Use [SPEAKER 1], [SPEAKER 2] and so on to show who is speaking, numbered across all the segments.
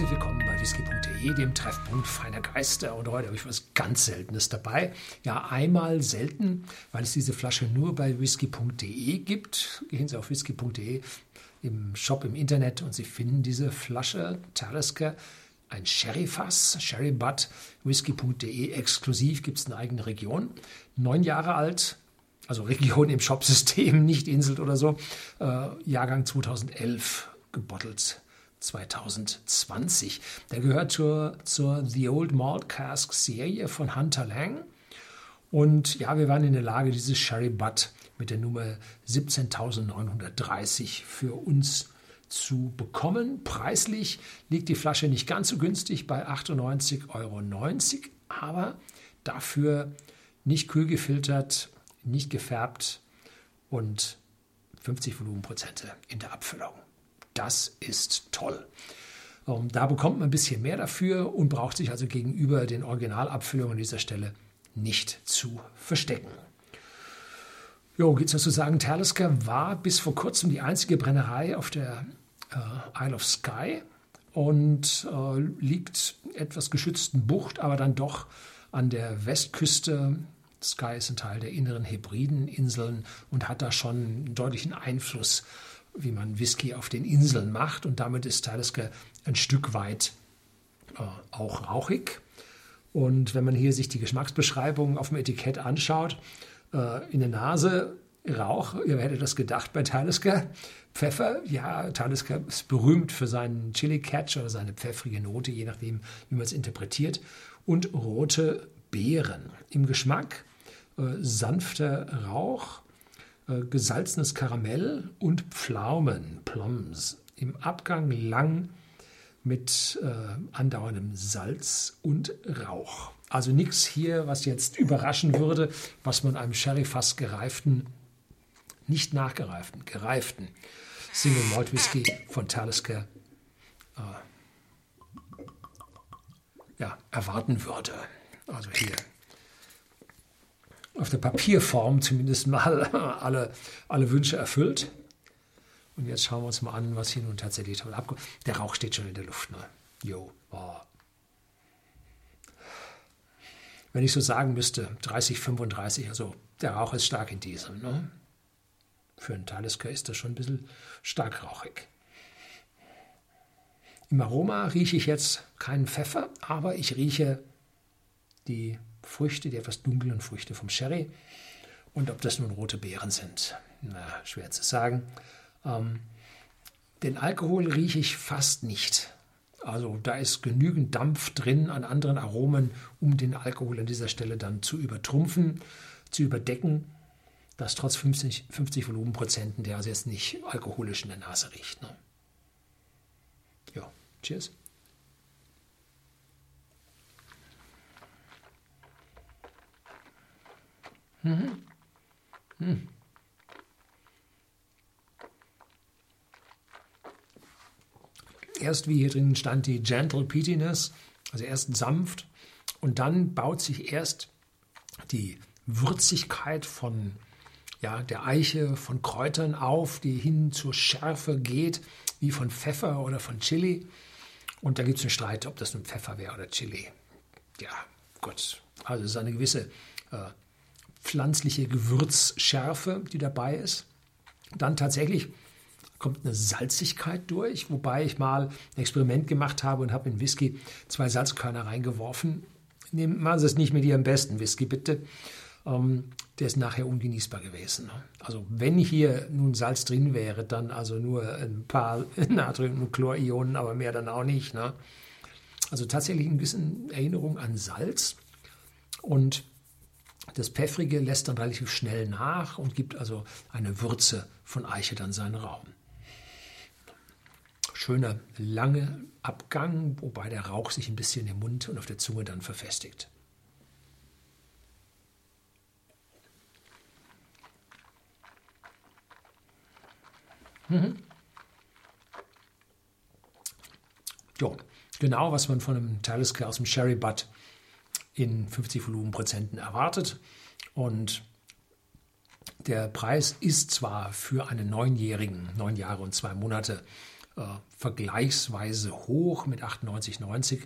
[SPEAKER 1] Herzlich willkommen bei whisky.de, dem Treffpunkt feiner Geister. Und heute habe ich was ganz Seltenes dabei. Ja, einmal selten, weil es diese Flasche nur bei whisky.de gibt. Gehen Sie auf whisky.de im Shop im Internet und Sie finden diese Flasche Talisker ein Sherry-Fass, Sherry Butt, whisky.de exklusiv, gibt es eine eigene Region. Neun Jahre alt, also Region im Shopsystem, nicht Insel oder so. Äh, Jahrgang 2011 gebottelt. 2020. Der gehört zur, zur The Old Malt Cask Serie von Hunter Lang. Und ja, wir waren in der Lage, dieses Sherry Butt mit der Nummer 17.930 für uns zu bekommen. Preislich liegt die Flasche nicht ganz so günstig bei 98,90 Euro, aber dafür nicht kühl gefiltert, nicht gefärbt und 50 Volumenprozente in der Abfüllung. Das ist toll. Ähm, da bekommt man ein bisschen mehr dafür und braucht sich also gegenüber den Originalabfüllungen an dieser Stelle nicht zu verstecken. Jo, geht es zu sagen, Talisker war bis vor kurzem die einzige Brennerei auf der äh, Isle of Skye und äh, liegt etwas geschützten Bucht, aber dann doch an der Westküste. Skye ist ein Teil der inneren Hebrideninseln und hat da schon einen deutlichen Einfluss wie man Whisky auf den Inseln macht. Und damit ist Talisker ein Stück weit äh, auch rauchig. Und wenn man hier sich die Geschmacksbeschreibung auf dem Etikett anschaut, äh, in der Nase Rauch, ihr hättet das gedacht bei Talisker. Pfeffer, ja, Talisker ist berühmt für seinen Chili Catch oder seine pfeffrige Note, je nachdem, wie man es interpretiert. Und rote Beeren. Im Geschmack äh, sanfter Rauch, äh, gesalzenes Karamell und Pflaumen, Plums. Im Abgang lang mit äh, andauerndem Salz und Rauch. Also nichts hier, was jetzt überraschen würde, was man einem Sherry-Fass gereiften, nicht nachgereiften, gereiften Single Malt Whisky von Talisker äh, ja, erwarten würde. Also hier auf der Papierform zumindest mal alle, alle Wünsche erfüllt. Und jetzt schauen wir uns mal an, was hier nun tatsächlich toll abkommt. Der Rauch steht schon in der Luft. Ne? Jo, oh. Wenn ich so sagen müsste, 30, 35, also der Rauch ist stark in diesem. Ne? Für einen Talisker ist das schon ein bisschen stark rauchig. Im Aroma rieche ich jetzt keinen Pfeffer, aber ich rieche die Früchte, die etwas dunklen Früchte vom Sherry. Und ob das nun rote Beeren sind, na, schwer zu sagen. Ähm, den Alkohol rieche ich fast nicht. Also da ist genügend Dampf drin an anderen Aromen, um den Alkohol an dieser Stelle dann zu übertrumpfen, zu überdecken, dass trotz 50, 50 Volumenprozenten der also jetzt nicht alkoholisch in der Nase riecht. Ne? Ja, cheers. Mhm. Mhm. Erst wie hier drin stand die Gentle Peatiness, also erst sanft und dann baut sich erst die Würzigkeit von ja, der Eiche, von Kräutern auf, die hin zur Schärfe geht, wie von Pfeffer oder von Chili. Und da gibt es einen Streit, ob das nun Pfeffer wäre oder Chili. Ja, Gott. Also es ist eine gewisse äh, pflanzliche Gewürzschärfe, die dabei ist. Dann tatsächlich kommt eine Salzigkeit durch, wobei ich mal ein Experiment gemacht habe und habe in Whisky zwei Salzkörner reingeworfen. Nehmen Sie es nicht mit Ihrem besten Whisky, bitte. Ähm, der ist nachher ungenießbar gewesen. Also wenn hier nun Salz drin wäre, dann also nur ein paar Natrium- und Chlorionen, aber mehr dann auch nicht. Ne? Also tatsächlich ein bisschen Erinnerung an Salz. Und das Pfeffrige lässt dann relativ schnell nach und gibt also eine Würze von Eiche dann seinen Raum. Schöner, langer Abgang, wobei der Rauch sich ein bisschen im Mund und auf der Zunge dann verfestigt. Mhm. Jo, genau, was man von einem Talisker aus dem Sherry Butt in 50 Volumenprozenten erwartet. Und der Preis ist zwar für einen Neunjährigen, neun Jahre und zwei Monate, äh, vergleichsweise hoch mit 98,90.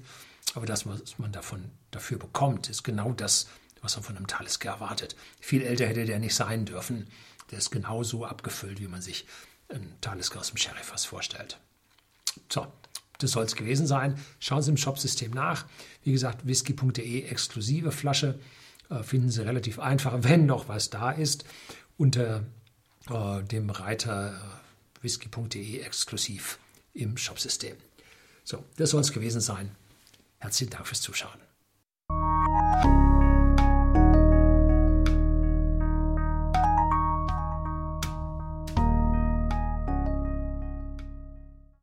[SPEAKER 1] Aber das, was man davon dafür bekommt, ist genau das, was man von einem Talisker erwartet. Viel älter hätte der nicht sein dürfen. Der ist genauso abgefüllt, wie man sich einen Talisker aus dem Sheriffers vorstellt. So, das soll es gewesen sein. Schauen Sie im Shopsystem nach. Wie gesagt, whisky.de exklusive Flasche äh, finden Sie relativ einfach, wenn noch was da ist, unter äh, dem Reiter äh, whisky.de exklusiv im Shopsystem. So, das soll es gewesen sein. Herzlichen Dank fürs Zuschauen.